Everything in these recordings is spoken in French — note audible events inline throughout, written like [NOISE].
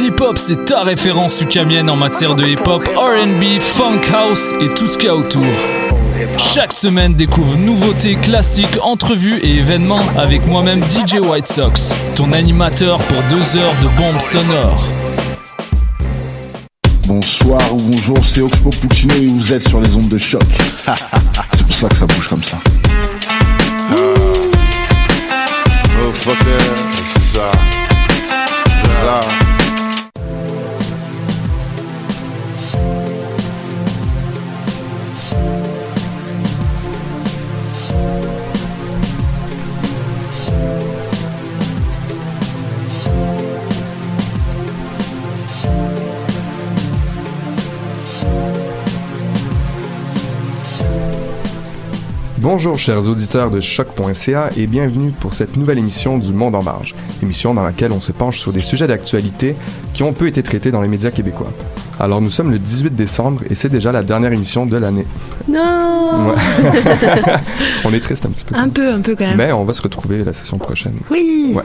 Hip-Hop, c'est ta référence ukamienne en matière de hip-hop, RB, funk house et tout ce qu'il y a autour. Chaque semaine, découvre nouveautés, classiques, entrevues et événements avec moi-même DJ White Sox, ton animateur pour deux heures de bombes sonores. Bonsoir ou bonjour, c'est Oxpo Puccino et vous êtes sur les ondes de choc. [LAUGHS] c'est pour ça que ça bouge comme ça. Oh, Bonjour chers auditeurs de choc.ca et bienvenue pour cette nouvelle émission du Monde en marge, émission dans laquelle on se penche sur des sujets d'actualité qui ont peu été traités dans les médias québécois. Alors nous sommes le 18 décembre et c'est déjà la dernière émission de l'année. Non [LAUGHS] On est triste un petit peu. Un peu, un peu quand même. Mais on va se retrouver la session prochaine. Oui Ouais,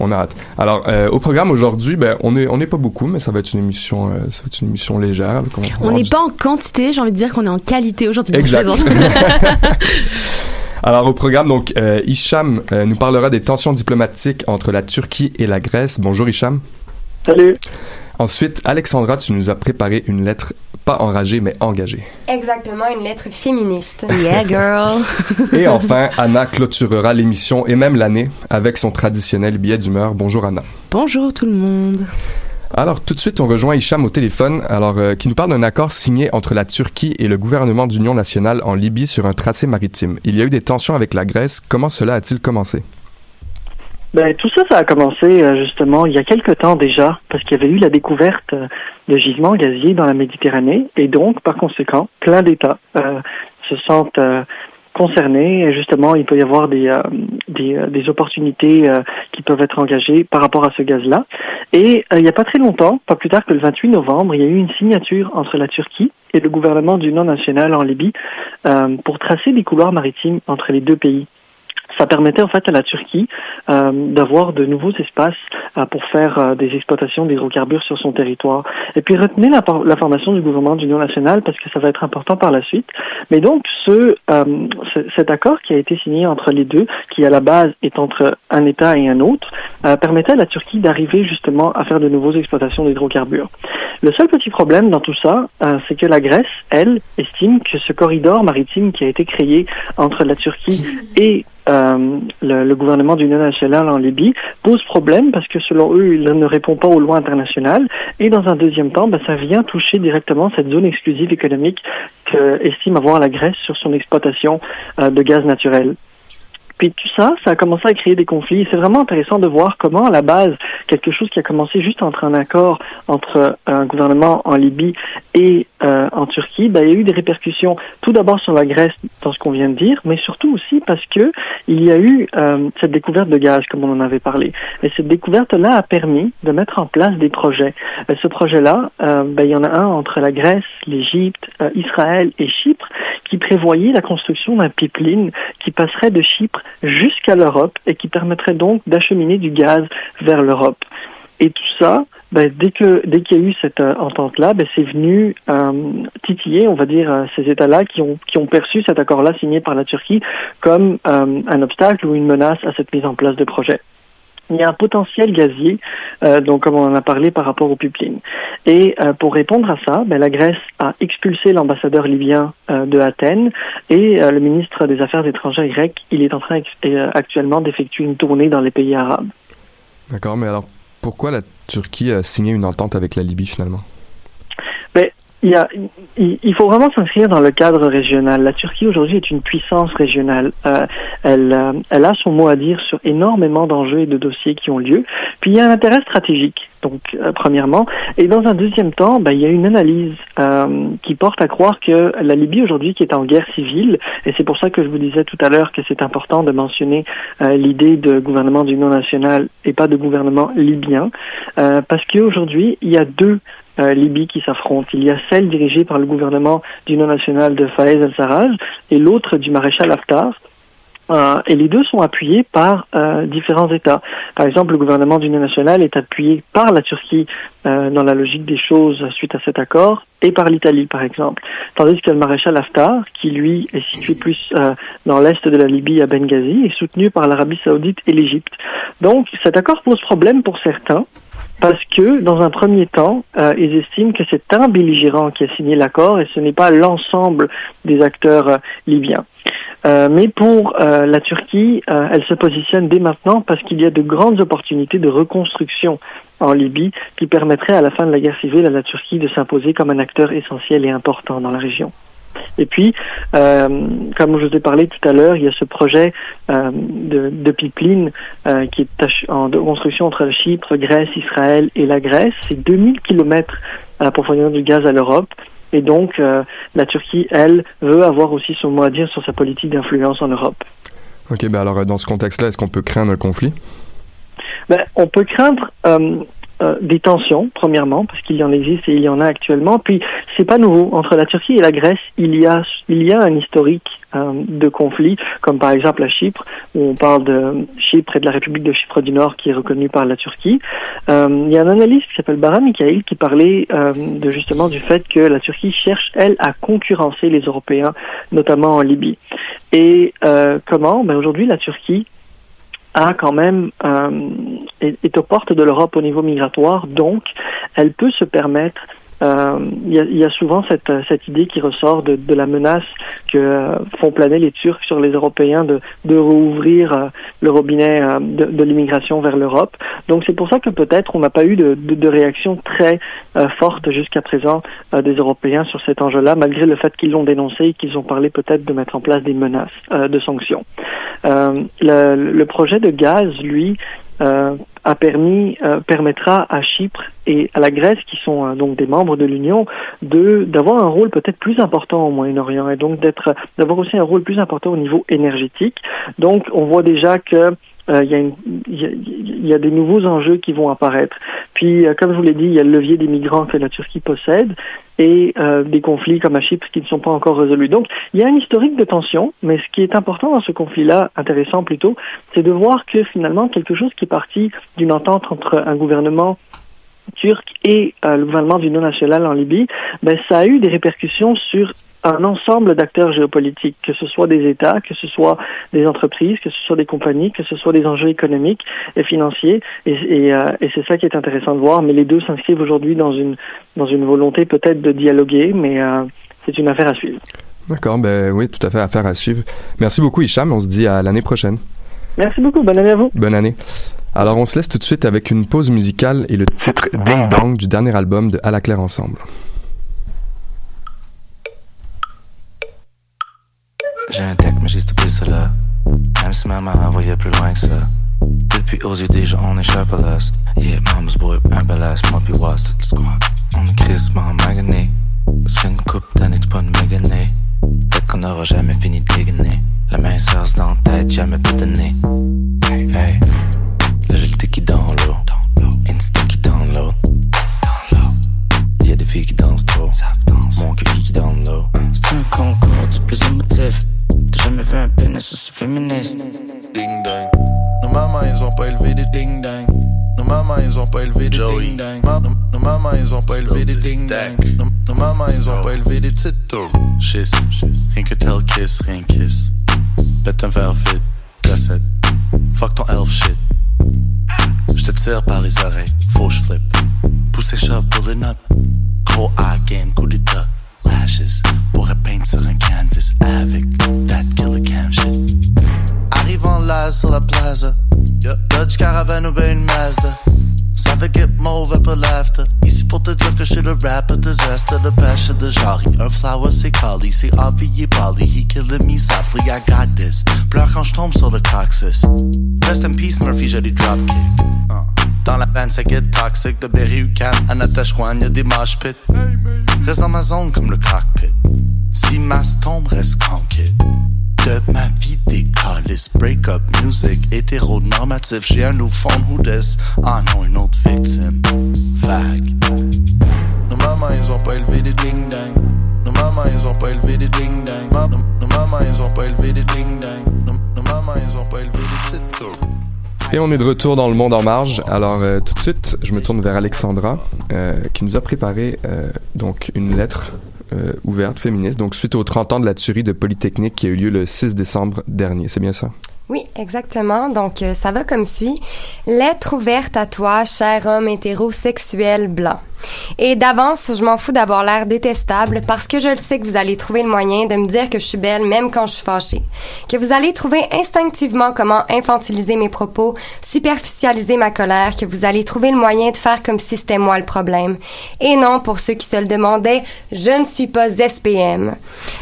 on a hâte. Alors euh, au programme aujourd'hui, ben, on est on n'est pas beaucoup, mais ça va être une émission, euh, ça va être une émission légère. On n'est pas en quantité, j'ai envie de dire qu'on est en qualité aujourd'hui. Exact. [LAUGHS] Alors au programme, donc euh, Hicham euh, nous parlera des tensions diplomatiques entre la Turquie et la Grèce. Bonjour Hicham. Salut. Ensuite, Alexandra, tu nous as préparé une lettre pas enragée mais engagée. Exactement, une lettre féministe. [LAUGHS] Yeah, girl. et enfin, Anna clôturera l'émission et même l'année avec son traditionnel billet d'humeur. Bonjour Anna. Bonjour tout le monde. Alors tout de suite, on rejoint Hicham au téléphone, alors euh, qui nous parle d'un accord signé entre la Turquie et le gouvernement d'union nationale en Libye sur un tracé maritime. Il y a eu des tensions avec la Grèce. Comment cela a-t-il commencé? Ben, tout ça, ça a commencé euh, justement il y a quelque temps déjà, parce qu'il y avait eu la découverte euh, de gisements gaziers dans la Méditerranée, et donc, par conséquent, plein d'États euh, se sentent concernés. Et justement, il peut y avoir des, des, des, opportunités qui peuvent être engagées par rapport à ce gaz-là. Et il n'y a pas très longtemps, pas plus tard que le 28 novembre, il y a eu une signature entre la Turquie et le gouvernement du Nord national en Libye pour tracer des couloirs maritimes entre les deux pays ça permettait en fait à la Turquie euh, d'avoir de nouveaux espaces euh, pour faire euh, des exploitations d'hydrocarbures sur son territoire. Et puis retenez la, la formation du gouvernement d'union nationale parce que ça va être important par la suite. Mais donc ce, cet accord qui a été signé entre les deux, qui à la base est entre un État et un autre, permettait à la Turquie d'arriver justement à faire de nouveaux exploitations d'hydrocarbures. Le seul petit problème dans tout ça, c'est que la Grèce, elle, estime que ce corridor maritime qui a été créé entre la Turquie et euh, le, le, gouvernement d'union nationale en Libye pose problème parce que selon eux, il ne répond pas aux lois internationales. Et dans un deuxième temps, ben, ça vient toucher directement cette zone exclusive économique qu'estime avoir la Grèce sur son exploitation euh, de gaz naturel. Puis tout ça, ça a commencé à créer des conflits. C'est vraiment intéressant de voir comment, à la base, quelque chose qui a commencé juste entre un accord entre un gouvernement en Libye et euh, en Turquie, ben, il y a eu des répercussions tout d'abord sur la Grèce, dans ce qu'on vient de dire, mais surtout aussi parce que il y a eu euh, cette découverte de gaz, comme on en avait parlé. Et cette découverte-là a permis de mettre en place des projets. Et ce projet-là, euh, ben, il y en a un entre la Grèce, l'Égypte, Israël et Chypre, qui prévoyait la construction d'un pipeline qui passerait de Chypre jusqu'à l'Europe et qui permettrait donc d'acheminer du gaz vers l'Europe. Et tout ça, ben, dès que qu'il y a eu cette euh, entente-là, ben, c'est venu euh, titiller, on va dire, euh, ces États-là qui ont qui ont perçu cet accord-là signé par la Turquie comme un obstacle ou une menace à cette mise en place de projet. Il y a un potentiel gazier, euh, donc comme on en a parlé par rapport au pipeline. Et euh, pour répondre à ça, ben, la Grèce a expulsé l'ambassadeur libyen euh, de Athènes et le ministre des Affaires étrangères grec, il est en train actuellement d'effectuer une tournée dans les pays arabes. D'accord, mais alors pourquoi la Turquie a signé une entente avec la Libye finalement? Mais il, y a, il, faut vraiment s'inscrire dans le cadre régional. La Turquie aujourd'hui est une puissance régionale. Euh, elle, euh, elle a son mot à dire sur énormément d'enjeux et de dossiers qui ont lieu. Puis il y a un intérêt stratégique. Donc euh, premièrement, et dans un deuxième temps, ben, il y a une analyse euh, qui porte à croire que la Libye aujourd'hui, qui est en guerre civile, et c'est pour ça que je vous disais tout à l'heure que c'est important de mentionner l'idée de gouvernement d'union nationale et pas de gouvernement libyen, parce qu'aujourd'hui il y a deux euh, Libye qui s'affrontent. Il y a celle dirigée par le gouvernement d'union nationale de Faez al-Sarraj et l'autre du maréchal Haftar. Euh, et les deux sont appuyés par euh, différents États. Par exemple, le gouvernement d'union nationale est appuyé par la Turquie euh, dans la logique des choses suite à cet accord et par l'Italie, par exemple. Tandis que le maréchal Haftar, qui lui est situé plus euh, dans l'est de la Libye à Benghazi, est soutenu par l'Arabie saoudite et l'Égypte. Donc cet accord pose problème pour certains parce que, dans un premier temps, euh, ils estiment que c'est un belligérant qui a signé l'accord et ce n'est pas l'ensemble des acteurs euh, libyens. Euh, mais pour la Turquie, elle se positionne dès maintenant parce qu'il y a de grandes opportunités de reconstruction en Libye qui permettraient à la fin de la guerre civile à la Turquie de s'imposer comme un acteur essentiel et important dans la région. Et puis, euh, comme je vous ai parlé tout à l'heure, il y a ce projet euh, de, de pipeline euh, qui est en de construction entre Chypre, Grèce, Israël et la Grèce. C'est 2000 kilomètres euh, pour fournir du gaz à l'Europe. Et donc, la Turquie, elle, veut avoir aussi son mot à dire sur sa politique d'influence en Europe. Ok, ben alors dans ce contexte-là, est-ce qu'on peut craindre un conflit? Ben, on peut craindre euh, des tensions, premièrement, parce qu'il y en existe et il y en a actuellement. Puis, c'est pas nouveau. Entre la Turquie et la Grèce, il y a, il y a un historique euh, de conflits, comme par exemple à Chypre, où on parle de Chypre et de la République de Chypre du Nord qui est reconnue par la Turquie. Euh, il y a un analyste qui s'appelle Bara Mikhail qui parlait euh, de justement du fait que la Turquie cherche, elle, à concurrencer les Européens, notamment en Libye. Et euh, comment? Ben Aujourd'hui, la Turquie a quand même euh, est, est aux portes de l'Europe au niveau migratoire, donc elle peut se permettre. Euh, Il y, a, il y a souvent cette, cette idée qui ressort de, de la menace que euh, font planer les Turcs sur les Européens de, de rouvrir euh, le robinet euh, de, de l'immigration vers l'Europe. Donc c'est pour ça que peut-être on n'a pas eu de, de, réaction très euh, forte jusqu'à présent euh, des Européens sur cet enjeu-là, malgré le fait qu'ils l'ont dénoncé et qu'ils ont parlé peut-être de mettre en place des menaces euh, de sanctions. Euh, le, le projet de gaz, lui, euh, a permis euh, permettra à Chypre et à la Grèce, qui sont euh, donc des membres de l'Union, de d'avoir un rôle peut-être plus important au Moyen-Orient et donc d'être d'avoir aussi un rôle plus important au niveau énergétique. Donc, on voit déjà que euh, il y, a une- il y, il y a des nouveaux enjeux qui vont apparaître. Puis, euh, comme je vous l'ai dit, il y a le levier des migrants que la Turquie possède et euh, des conflits comme à Chypre qui ne sont pas encore résolus. Donc, il y a un historique de tension, mais ce qui est important dans ce conflit-là, intéressant plutôt, c'est de voir que finalement, quelque chose qui est parti d'une entente entre un gouvernement turc et euh, le gouvernement d'union nationale en Libye, ben, ça a eu des répercussions sur un ensemble d'acteurs géopolitiques, que ce soit des États, que ce soit des entreprises, que ce soit des compagnies, que ce soit des enjeux économiques et financiers. Et, et, euh, et c'est ça qui est intéressant de voir. Mais les deux s'inscrivent aujourd'hui dans une, dans une volonté peut-être de dialoguer, mais euh, c'est une affaire à suivre. D'accord, ben oui, tout à fait, affaire à suivre. Merci beaucoup, Hicham. On se dit à l'année prochaine. Merci beaucoup. Bonne année à vous. Bonne année. Alors, on se laisse tout de suite avec une pause musicale et le titre Ding Dong du dernier album de À la Claire Ensemble. J'ai un deck, mais j'ai stoppé cela. Même si maman voyait plus loin que ça. Depuis aux yeux déjà, on échappe à l'os. Yeah, mama's boy, un ballast, moi pis Watts, c'est le squad. On est crissement magané. Ça fait une coupe d'années, tu pas une méganée. Peut-être qu'on aura jamais fini de dégainer. La main serre dans la tête, jamais pétonné. Élevé des petites tours. Schiss, rien que tel kiss, rien kiss. Pète un verre vide, recette. Fuck ton elf shit. tire par les oreilles, faut flippe. Pousser chat, pulling up. Gros eye game, coup d'état. Lashes, pour peindre sur un canvas avec that killer cam shit. Arrive en sur la plaza. Dodge Caravan ou ben une Mazda. Get mauve après l'after. Ici pour te dire que je suis le rapper disaster. De pêche de genre. Un flower c'est Kali. C'est obvious Bali. He killing me softly. I got this. Pleure quand je tombe sur le coccyx. Rest in peace Murphy, j'ai des dropkick. Uh. Dans la band, ça get toxic. De Berry Ucam à Natashquan, y'a des mosh pits. Reste dans ma zone comme le cockpit. Si ma tombe reste tranquille. De ma vie des calices, break-up music, hétéronormatif. J'ai un nouveau fond who this? Ah non, une autre victime. Vague. Nos mamans, ils ont pas élevé des ding-dang. Nos mamans, ils ont pas élevé des ding-dang. Nos, mamans, ils ont pas élevé des ding-dang. Nos, nos mamans, ils ont pas élevé des titres. Et on est de retour dans le monde en marge. Alors euh, tout de suite, je me tourne vers Alexandra, euh, qui nous a préparé euh, donc une lettre euh, ouverte féministe. Donc suite aux 30 ans de la tuerie de Polytechnique qui a eu lieu le 6 décembre dernier. C'est bien ça? Oui, exactement. Donc, euh, ça va comme suit. Lettre ouverte à toi, cher homme hétérosexuel blanc. Et d'avance, je m'en fous d'avoir l'air détestable parce que je le sais que vous allez trouver le moyen de me dire que je suis belle même quand je suis fâchée. Que vous allez trouver instinctivement comment infantiliser mes propos, superficialiser ma colère, que vous allez trouver le moyen de faire comme si c'était moi le problème. Et non, pour ceux qui se le demandaient, je ne suis pas SPM.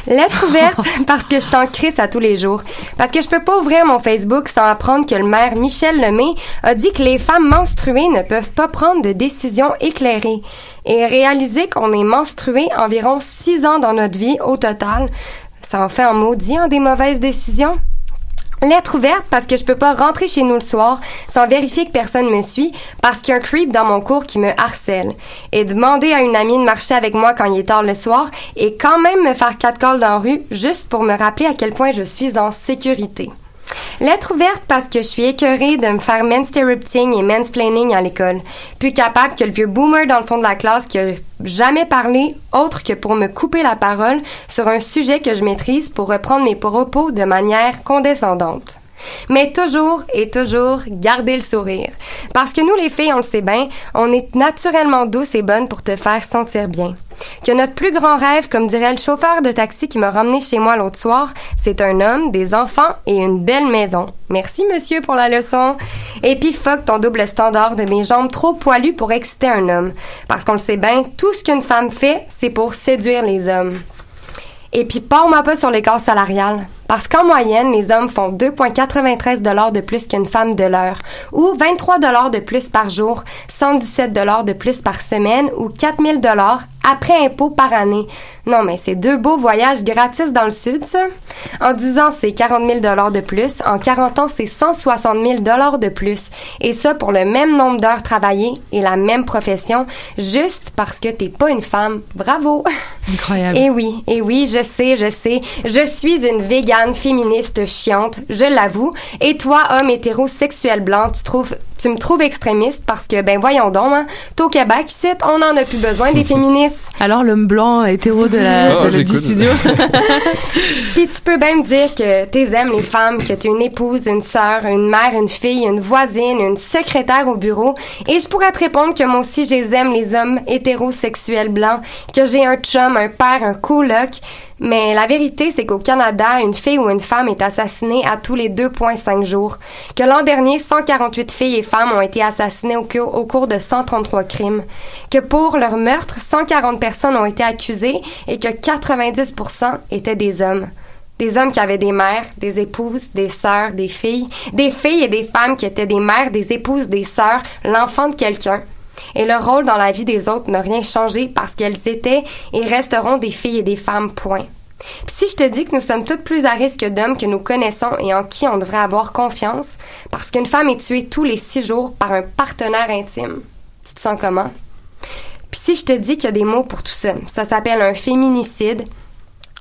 Lettre [LAUGHS] ouverte parce que je t'en crisse à tous les jours. Parce que je peux pas ouvrir mon Facebook sans apprendre que le maire Michel Lemay a dit que les femmes menstruées ne peuvent pas prendre de décisions éclairées. Et réaliser qu'on est menstrué environ six ans dans notre vie au total, ça en fait un maudit en des mauvaises décisions? Lettre ouverte parce que je peux pas rentrer chez nous le soir sans vérifier que personne me suit parce qu'il y a un creep dans mon cours qui me harcèle. Et demander à une amie de marcher avec moi quand il est tard le soir et quand même me faire quatre calls dans la rue juste pour me rappeler à quel point je suis en sécurité. Lettre ouverte parce que je suis écœurée de me faire menstruating et mansplaining à l'école. Plus capable que le vieux boomer dans le fond de la classe qui a jamais parlé autre que pour me couper la parole sur un sujet que je maîtrise pour reprendre mes propos de manière condescendante. Mais toujours et toujours garder le sourire. Parce que nous les filles, on le sait bien, on est naturellement douces et bonnes pour te faire sentir bien. Que notre plus grand rêve, comme dirait le chauffeur de taxi qui m'a ramené chez moi l'autre soir, c'est un homme, des enfants et une belle maison. Merci monsieur pour la leçon. Et puis fuck ton double standard de mes jambes trop poilues pour exciter un homme. Parce qu'on le sait bien, tout ce qu'une femme fait, c'est pour séduire les hommes. Et puis, pars-moi pas sur l'écart salarial. Parce qu'en moyenne, les hommes font 2,93 dollars de plus qu'une femme de l'heure, ou 23 dollars de plus par jour, 117 dollars de plus par semaine, ou 4000 dollars après impôt par année. Non, mais c'est deux beaux voyages gratis dans le sud, ça. En 10 ans, c'est 40 000 dollars de plus. En 40 ans, c'est 160 000 dollars de plus. Et ça pour le même nombre d'heures travaillées et la même profession, juste parce que t'es pas une femme. Bravo! Incroyable. Et oui, et oui, je sais, je sais. Je suis une végane féministe chiante, je l'avoue. Et toi, homme hétérosexuel blanc, tu trouves, tu me trouves extrémiste parce que, ben voyons donc, hein, au Québec, ici, on en a plus besoin des [LAUGHS] féministes. Alors, l'homme blanc hétéro de la, Oh, de la- du studio. [LAUGHS] Puis tu peux bien me dire que t'es aimes les femmes, que t'es une épouse, une sœur, une mère, une fille, une voisine, une secrétaire au bureau. Et je pourrais te répondre que moi aussi, je les aime les hommes hétérosexuels blancs, que j'ai un chum, un père, un coloc. Mais la vérité, c'est qu'au Canada, une fille ou une femme est assassinée à tous les 2,5 jours. Que l'an dernier, 148 filles et femmes ont été assassinées au cours, au cours de 133 crimes. Que pour leur meurtre, 140 personnes ont été accusées et que 90% étaient des hommes. Des hommes qui avaient des mères, des épouses, des sœurs, des filles, des filles et des femmes qui étaient des mères, des épouses, des sœurs, l'enfant de quelqu'un. Et leur rôle dans la vie des autres n'a rien changé parce qu'elles étaient et resteront des filles et des femmes, point. Puis si je te dis que nous sommes toutes plus à risque d'hommes que nous connaissons et en qui on devrait avoir confiance, parce qu'une femme est tuée tous les six jours par un partenaire intime, tu te sens comment? Puis si je te dis qu'il y a des mots pour tout ça, ça s'appelle un féminicide,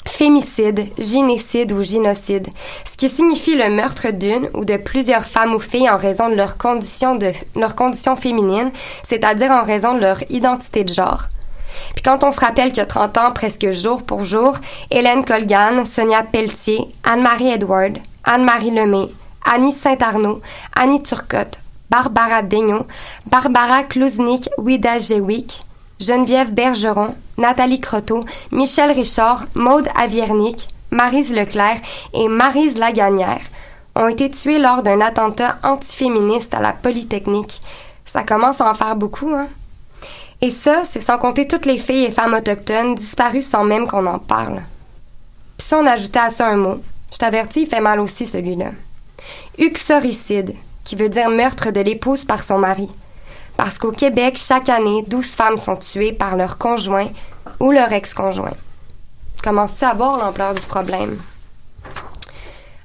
fémicide, gynécide ou génocide, ce qui signifie le meurtre d'une ou de plusieurs femmes ou filles en raison de leur condition de leur condition féminine, c'est-à-dire en raison de leur identité de genre. Puis quand on se rappelle qu'il y a 30 ans, presque jour pour jour, Hélène Colgan, Sonia Pelletier, Anne-Marie Edward, Anne-Marie Lemay, Annie Saint-Arnaud, Annie Turcotte, Barbara Daigneault, Barbara Kluznik-Widajewicz, Geneviève Bergeron, Nathalie Croteau, Michel Richard, Maude Aviernik, Marise Leclerc et Marise Lagagnère ont été tués lors d'un attentat antiféministe à la Polytechnique. Ça commence à en faire beaucoup, hein? Et ça, c'est sans compter toutes les filles et femmes autochtones disparues sans même qu'on en parle. Puis si on ajoutait à ça un mot, je t'avertis, il fait mal aussi celui-là. Uxoricide, qui veut dire meurtre de l'épouse par son mari. Parce qu'au Québec, chaque année, 12 femmes sont tuées par leur conjoint ou leur ex-conjoint. Commences-tu à voir l'ampleur du problème?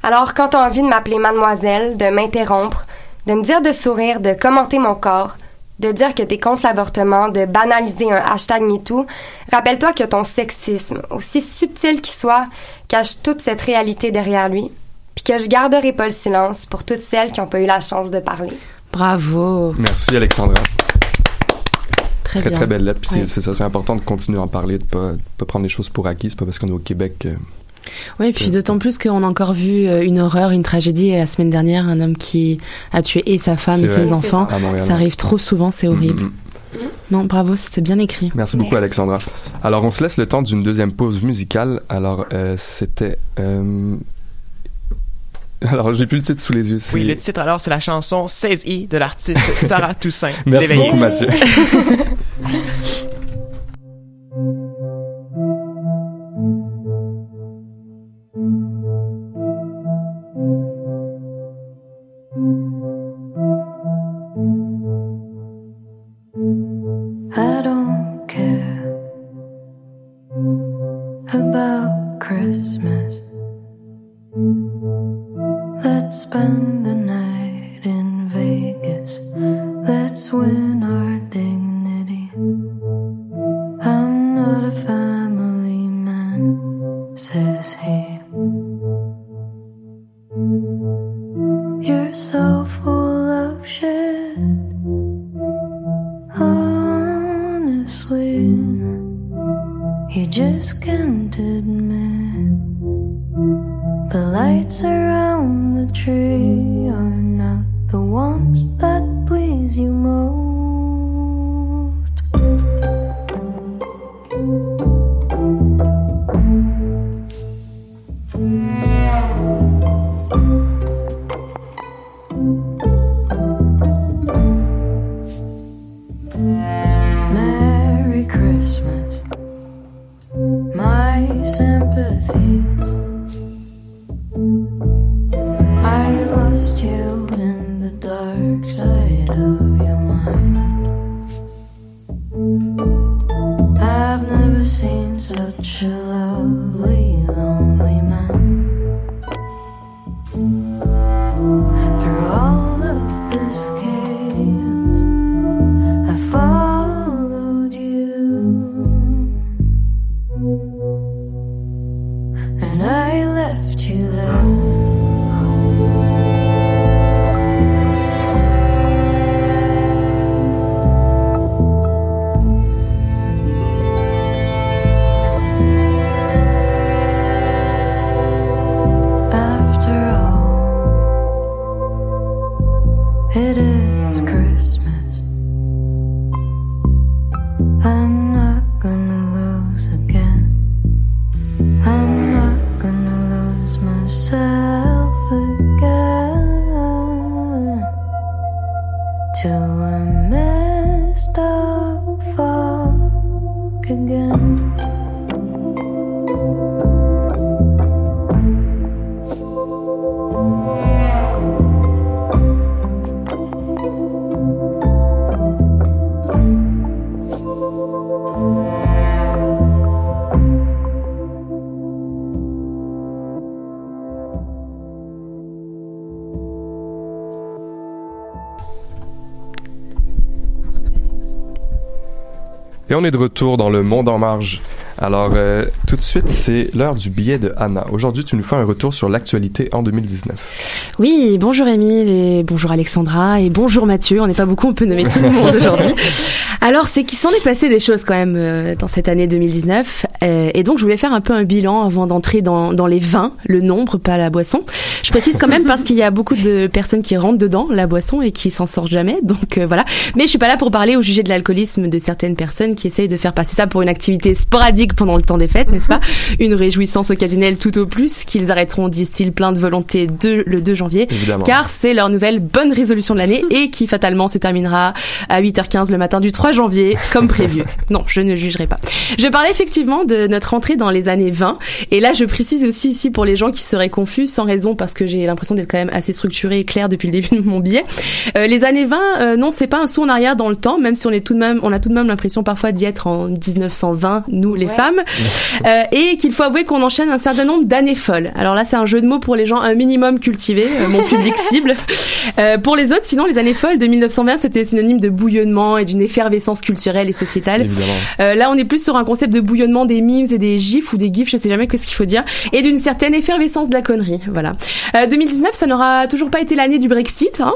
Alors, quand t'as envie de m'appeler mademoiselle, de m'interrompre, de me dire de sourire, de commenter mon corps, de dire que t'es contre l'avortement, de banaliser un hashtag MeToo, rappelle-toi que ton sexisme, aussi subtil qu'il soit, cache toute cette réalité derrière lui, puis que je garderai pas le silence pour toutes celles qui n'ont pas eu la chance de parler. Bravo. Merci Alexandra. Très, très, belle lettre. Puis c'est- Oui. c'est ça, c'est important de continuer à en parler, de pas, de pas prendre les choses pour acquis. C'est pas parce qu'on est au Québec que... Oui, puis d'autant plus qu'on a encore vu euh, une horreur, une tragédie la semaine dernière, un homme qui a tué et sa femme et vrai. ses enfants. Ça arrive trop souvent, c'est horrible. Mm, mm. Non, bravo, c'était bien écrit. Merci beaucoup, Alexandra. Alors, on se laisse le temps d'une deuxième pause musicale. Alors, euh, c'était... euh, [LAUGHS] Alors, j'ai plus le titre sous les yeux. Oui, le titre alors, c'est la chanson 16i de l'artiste [LAUGHS] Sarah Toussaint. Merci beaucoup, Mathieu. [LAUGHS] Et on est de retour dans le Monde en marge Alors, euh, tout de suite, c'est l'heure du billet de Anna. Aujourd'hui, tu nous fais un retour sur l'actualité en 2019. Oui, bonjour Émile et bonjour Alexandra et bonjour Mathieu. On n'est pas beaucoup, on peut nommer tout le monde [LAUGHS] aujourd'hui. Alors, c'est qu'il s'en est passé des choses quand même euh, dans cette année 2019. euh, et donc, je voulais faire un peu un bilan avant d'entrer dans, dans les vins, le nombre, pas la boisson. Je précise quand même parce qu'il y a beaucoup de personnes qui rentrent dedans, la boisson, et qui s'en sortent jamais. Donc, voilà. Mais je suis pas là pour parler au sujet de l'alcoolisme de certaines personnes qui essayent de faire passer ça pour une activité sporadique pendant le temps des fêtes, n'est-ce pas? Une réjouissance occasionnelle tout au plus, qu'ils arrêteront, disent-ils, plein de volonté de, le 2 janvier. Évidemment. Car c'est leur nouvelle bonne résolution de l'année et qui fatalement se terminera à 8h15 le matin du 3 janvier, comme prévu. [LAUGHS] Non, je ne jugerai pas. Je parlais effectivement de notre entrée dans les années 20. Et là, je précise aussi ici pour les gens qui seraient confus, sans raison, parce que j'ai l'impression d'être quand même assez structuré et clair depuis le début de mon billet. Euh, les années 20, euh, non, c'est pas un saut en arrière dans le temps, même si on est tout de même, on a tout de même l'impression parfois d'y être en 1920, nous les femmes, euh, et qu'il faut avouer qu'on enchaîne un certain nombre d'années folles. Alors là, c'est un jeu de mots pour les gens un minimum cultivés, euh, mon public [LAUGHS] cible. Euh, pour les autres, sinon, les années folles de 1920, c'était synonyme de bouillonnement et d'une effervescence culturelle et sociétale. Évidemment. Euh, là, on est plus sur un concept de bouillonnement des memes et des gifs ou des gifs, je sais jamais qu'est-ce qu'il faut dire, et d'une certaine effervescence de la connerie. Voilà. Euh, 2019, ça n'aura toujours pas été l'année du Brexit, hein.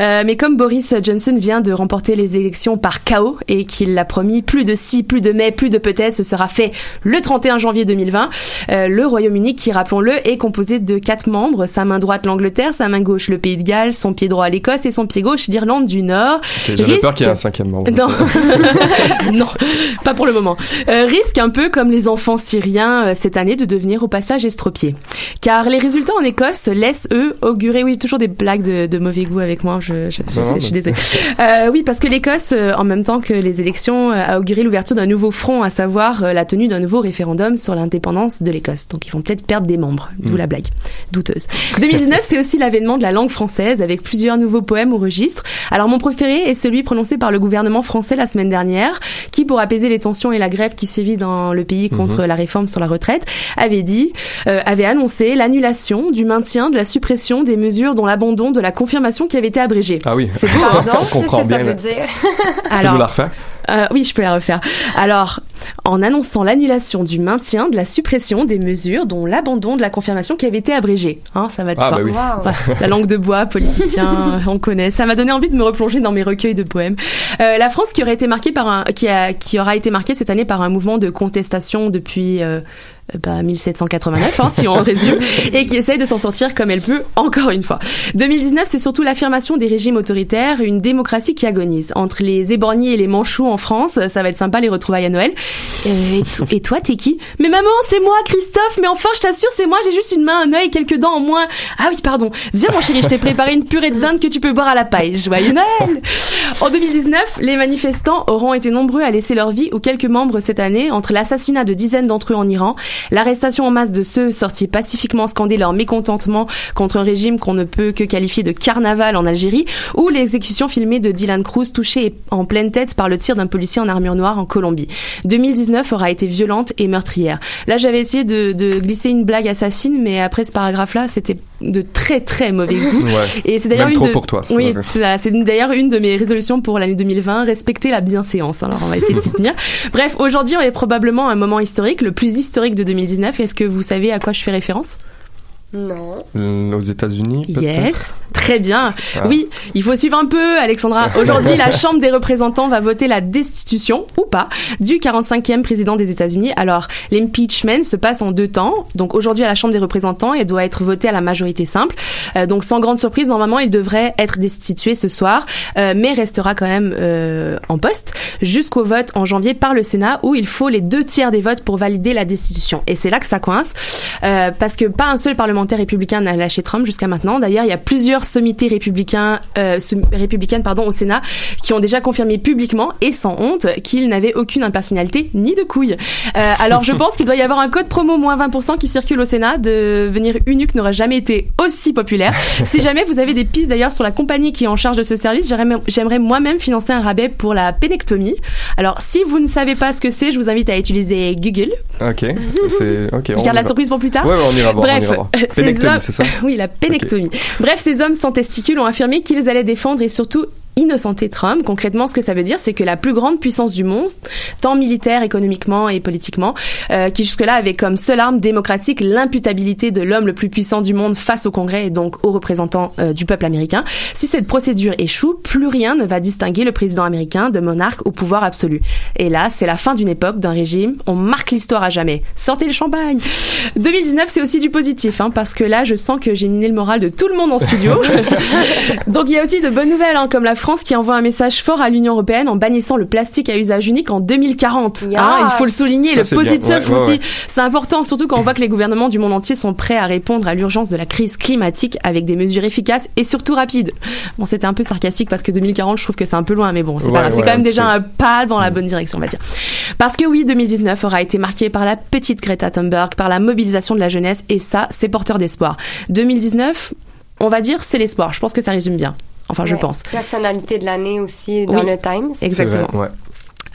Euh, mais comme Boris Johnson vient de remporter les élections par chaos et qu'il l'a promis, plus de si, plus de mais, plus de peut-être, ce sera fait le 31 janvier 2020. Euh, le Royaume-Uni, qui rappelons-le, est composé de quatre membres sa main droite l'Angleterre, sa main gauche le Pays de Galles, son pied droit l'Écosse et son pied gauche l'Irlande du Nord. Ok, J'avais peur Risque- qu'il y ait un cinquième membre. non, [LAUGHS] non, pas pour le moment. Euh, risque un peu comme les enfants syriens euh, cette année de devenir au passage estropiés. Car les résultats en Écosse laissent eux augurer, oui, toujours des blagues de, de mauvais goût avec moi, je, je, je, Non, sais, je suis désolée. Oui, parce que l'Écosse, en même temps que les élections, a auguré l'ouverture d'un nouveau front, à savoir la tenue d'un nouveau référendum sur l'indépendance de l'Écosse. Donc ils vont peut-être perdre des membres, d'où Mm. la blague douteuse. 2019, c'est aussi l'avènement de la langue française avec plusieurs nouveaux poèmes au registre. Alors mon préféré est celui prononcé par le gouvernement français la semaine dernière, qui pour apaiser les tensions et la grève qui sévit dans le pays contre Mhm. la réforme sur la retraite, avait dit, euh, avait annoncé l'annulation du maintien, de la suppression des mesures dont l'abandon de la confirmation qui avait été abrégée. Ah oui. C'est beau, hein Pardon, On qu'est-ce comprend que ça bien. veut dire? La refaire? Euh, oui, je peux la refaire. Alors, en annonçant l'annulation du maintien, de la suppression des mesures dont l'abandon de la confirmation qui avait été abrégée. Hein, ça va de Ah, soi. bah oui. Wow. Voilà, la langue de bois, politicien, [LAUGHS] on connaît. Ça m'a donné envie de me replonger dans mes recueils de poèmes. Euh, la France qui aurait été marquée par un, qui a, qui aura été marquée cette année par un mouvement de contestation depuis. euh, bah, 1789, hein, si on [LAUGHS] résume, et qui essaye de s'en sortir comme elle peut, encore une fois. 2019, c'est surtout l'affirmation des régimes autoritaires, une démocratie qui agonise. Entre les éborgnés et les manchots en France, ça va être sympa les retrouvailles à Noël. Euh, et, et toi, t'es qui? Mais maman, c'est moi, Christophe, mais enfin, je t'assure, c'est moi, j'ai juste une main, un œil, quelques dents en moins. Ah oui, pardon. Viens, mon chéri, je t'ai préparé une purée de dinde que tu peux boire à la paille. Joyeux Noël En 2019, les manifestants auront été nombreux à laisser leur vie ou quelques membres cette année entre l'assassinat de dizaines d'entre eux en Iran, l'arrestation en masse de ceux sortis pacifiquement scander leur mécontentement contre un régime qu'on ne peut que qualifier de carnaval en Algérie, ou l'exécution filmée de Dylan Cruz touché en pleine tête par le tir d'un policier en armure noire en Colombie. 2019 aura été violente et meurtrière. Là, j'avais essayé de, de glisser une blague assassine, mais après ce paragraphe-là, c'était de très très mauvais goût. [LAUGHS] Ouais. Et c'est d'ailleurs une trop de... pour toi. Oui, c'est d'ailleurs une de mes résolutions pour l'année 2020, respecter la bienséance. Alors on va essayer de s'y tenir. Bref, aujourd'hui on est probablement un moment historique, le plus historique de 2019. Est-ce que vous savez à quoi je fais référence? Non. Aux États-Unis? Yes, très bien. Ah. Oui, il faut suivre un peu, Alexandra. [LAUGHS] Aujourd'hui, la Chambre des représentants va voter la destitution, ou pas, du 45e président des États-Unis. Alors, l'impeachment se passe en deux temps. Donc, aujourd'hui, à la Chambre des représentants, il doit être voté à la majorité simple. Euh, donc, sans grande surprise, normalement, il devrait être destitué ce soir, euh, mais restera quand même euh, en poste jusqu'au vote en janvier par le Sénat, où il faut les deux tiers des votes pour valider la destitution. Et c'est là que ça coince, parce que pas un seul parlementaire républicain n'a lâché Trump jusqu'à maintenant. D'ailleurs, il y a plusieurs sommités républicains, euh, républicaines pardon, au Sénat qui ont déjà confirmé publiquement et sans honte qu'ils n'avaient aucune impersonnalité ni de couilles. Euh, alors, je [LAUGHS] pense qu'il doit y avoir un code promo moins 20% qui circule au Sénat. Devenir eunuque n'aurait jamais été aussi populaire. [LAUGHS] Si jamais vous avez des pistes d'ailleurs sur la compagnie qui est en charge de ce service, j'aimerais moi-même financer un rabais pour la pénectomie. Alors, si vous ne savez pas ce que c'est, je vous invite à utiliser Google. Ok. [LAUGHS] C'est, ok. Je on garde la surprise pour plus tard. Ouais, ouais, on ira voir. Bref, on ira voir. [LAUGHS] ces Pénectomie, hommes- c'est ça? [LAUGHS] Oui, la pénectomie. Bref, ces hommes sans testicules ont affirmé qu'ils allaient défendre et surtout innocenter Trump. Concrètement, ce que ça veut dire, c'est que la plus grande puissance du monde, tant militaire, économiquement et politiquement, euh, qui jusque-là avait comme seule arme démocratique l'imputabilité de l'homme le plus puissant du monde face au Congrès et donc aux représentants euh, du peuple américain. Si cette procédure échoue, plus rien ne va distinguer le président américain de monarque au pouvoir absolu. Et là, c'est la fin d'une époque, d'un régime. On marque l'histoire à jamais. Sortez le champagne. 2019, c'est aussi du positif, hein, parce que là, je sens que j'ai miné le moral de tout le monde en studio. [LAUGHS] donc il y a aussi de bonnes nouvelles, hein, comme la France qui envoie un message fort à l'Union européenne en bannissant le plastique à usage unique en 2040. Hein, il faut le souligner, Ça, le positif Ouais, ouais, aussi. ouais. C'est important, surtout quand on voit que les gouvernements du monde entier sont prêts à répondre à l'urgence de la crise climatique avec des mesures efficaces et surtout rapides. Bon, c'était un peu sarcastique parce que 2040, je trouve que c'est un peu loin, mais bon, c'est Ouais, pas grave. C'est ouais, quand même déjà peu. un pas dans la bonne direction, on va dire. Parce que oui, 2019 aura été marqué par la petite Greta Thunberg, par la mobilisation de la jeunesse, et ça, c'est porteur d'espoir. 2019, on va dire, c'est l'espoir. Je pense que ça résume bien. Enfin, je pense. Personnalité de l'année aussi dans Oui. le Times. Exactement. Ouais.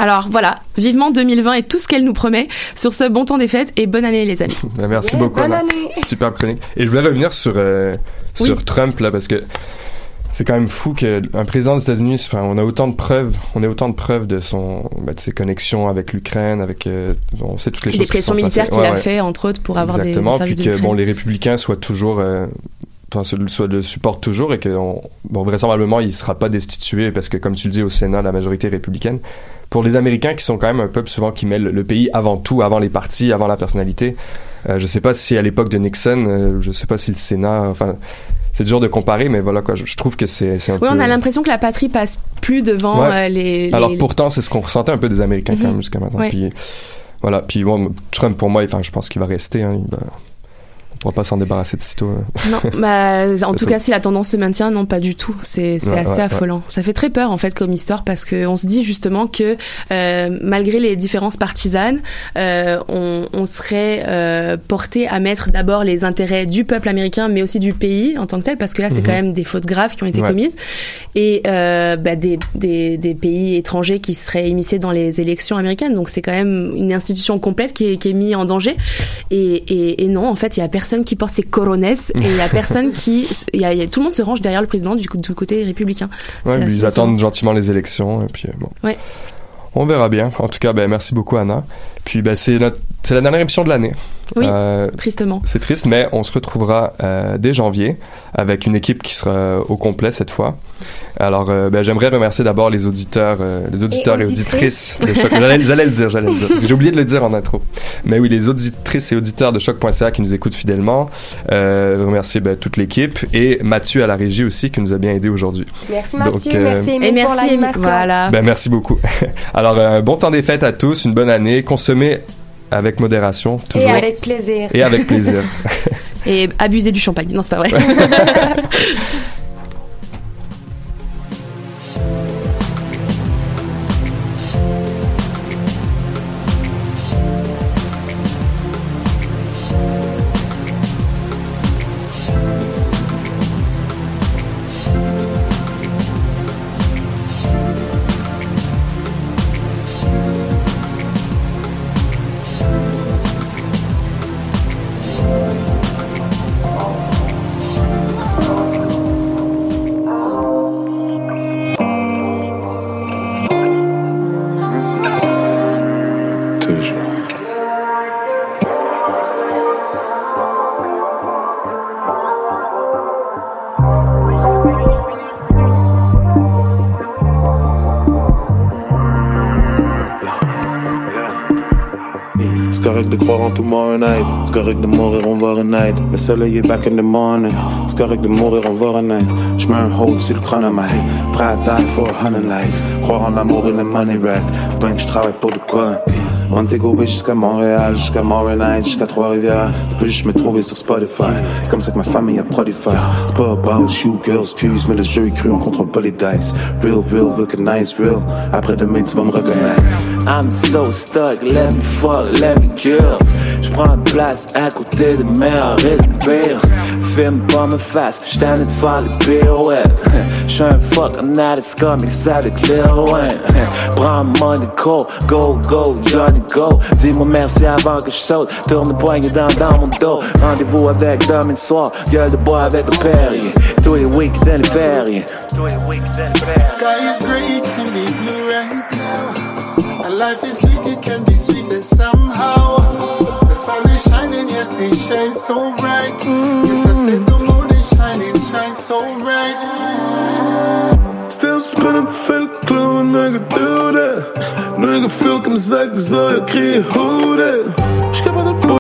Alors voilà, vivement 2020 et tout ce qu'elle nous promet sur ce bon temps des fêtes et bonne année les amis. [LAUGHS] Ben, Merci Yeah, beaucoup, bonne Anna. année. Super chronique. Et je voulais revenir sur, euh, Oui. sur Trump, là, parce que c'est quand même fou qu'un président des États-Unis, enfin, on a autant de preuves, on a autant de preuves de son, ben, de ses connexions avec l'Ukraine, avec, euh, on sait toutes les Et choses des pressions militaires qu'il Ouais, a ouais. fait entre autres pour avoir des Exactement, puis que bon, les républicains soient toujours, euh, soit- le supportent toujours et que on- bon, vraisemblablement il sera pas destitué parce que comme tu le dis au Sénat, la majorité est républicaine. Pour les Américains qui sont quand même un peuple souvent qui met le, pays avant tout, avant les partis, avant la personnalité. Euh, je sais pas si à l'époque de Nixon, euh, je sais pas si le Sénat, enfin. C'est dur de comparer, mais voilà quoi. Je, trouve que c'est un Oui, peu. on a l'impression que la patrie passe plus devant Ouais. euh, les, les- Alors pourtant, c'est ce qu'on ressentait un peu des Américains quand Mhm. même jusqu'à maintenant. Ouais. Puis voilà. Puis bon, Trump pour moi, enfin, je pense qu'il va rester. Hein, il va- on pourra pas s'en débarrasser de sitôt. hein. Non, bah, [LAUGHS] en tout cas, si la tendance se maintient, non, pas du tout. C'est Ouais, assez ouais, affolant. Ça fait très peur en fait comme histoire parce que on se dit justement que euh, malgré les différences partisanes, euh, on, on serait euh, porté à mettre d'abord les intérêts du peuple américain, mais aussi du pays en tant que tel, parce que là, c'est Mhm. quand même des fautes graves qui ont été commises et bah, des, des, des pays étrangers qui seraient immiscés dans les élections américaines. Donc c'est quand même une institution complète qui est, qui est mise en danger. Et, et, et non, en fait, il y a personne qui porte ses corones et il y a [LAUGHS] personne qui, y a, y a- tout le monde se range derrière le président du, coup- du côté républicain. Ouais, assez ils attendent gentiment les élections. Et puis euh, bon. Ouais. On verra bien. En tout cas, ben, merci beaucoup, Anna. Puis ben, c'est la dernière émission de l'année. Oui, Euh, tristement. C'est triste, mais on se retrouvera euh, dès janvier avec une équipe qui sera au complet cette fois. Alors, euh, ben, j'aimerais remercier d'abord les auditeurs, euh, les auditeurs et, auditrices. auditrices de Choc. J'allais, j'allais le dire, j'allais le dire. J'ai oublié de le dire en intro. Mais oui, les auditrices et auditeurs de Choc.ca qui nous écoutent fidèlement. Euh, remercier ben, toute l'équipe et Mathieu à la régie aussi qui nous a bien aidé aujourd'hui. Merci Donc, Mathieu, euh, merci Et merci, pour l'animation. voilà. Ben, merci beaucoup. [LAUGHS] Alors, bon temps des fêtes à tous, une bonne année. Consommez avec modération, Et toujours. avec plaisir. Et avec plaisir. [LAUGHS] Et abuser du champagne. Non, c'est pas vrai. [LAUGHS] correct de croire en tomorrow night. C'est correct de mourir, on va night. Le soleil est back in the morning. C'est correct de mourir, on va night. J'mets un hold sur le chronomètre. Prêt à die for a hundred likes. Croire en l'amour et le money rack. Ben que je travaille pour de quoi? Montego Bay jusqu'à Montréal, jusqu'à Montréal, jusqu'à Trois-Rivières. Tu peux juste me trouver sur Spotify. C'est comme ça que ma famille a prolifère. C'est pas about you, girls, excuse, mais le jeu est cru, on contrôle pas les dice. Real, real, recognize, real. Après demain, tu vas me reconnaître. I'm so stuck, let me fuck, let me kill. Je prends une place à côté des meilleurs et des pires. Filme pas me face, j't'en de faire des pirouettes. [LAUGHS] J'suis un fuck analyst comics avec Lil Wayne. Prends Monaco, go, go, Johnny, go. Dis-moi merci avant que je saute. Tourne le poignet dans, dans mon dos. Rendez-vous avec demain soir, gueule de bois avec le Perrier. Tous les week-ends, les fériés. Tous les week-ends, les fériés. Sky is grey, it can be blue right now. And life is sweet, it can be sweeter somehow. The sun is shining, yes, it shines so bright. Yes, I said the moon is shining, shines so bright. Still spinning, fait le clown, nigga, do that. Nigga, feel comme ça, que ça, y'a crié, who that? J'suis capable de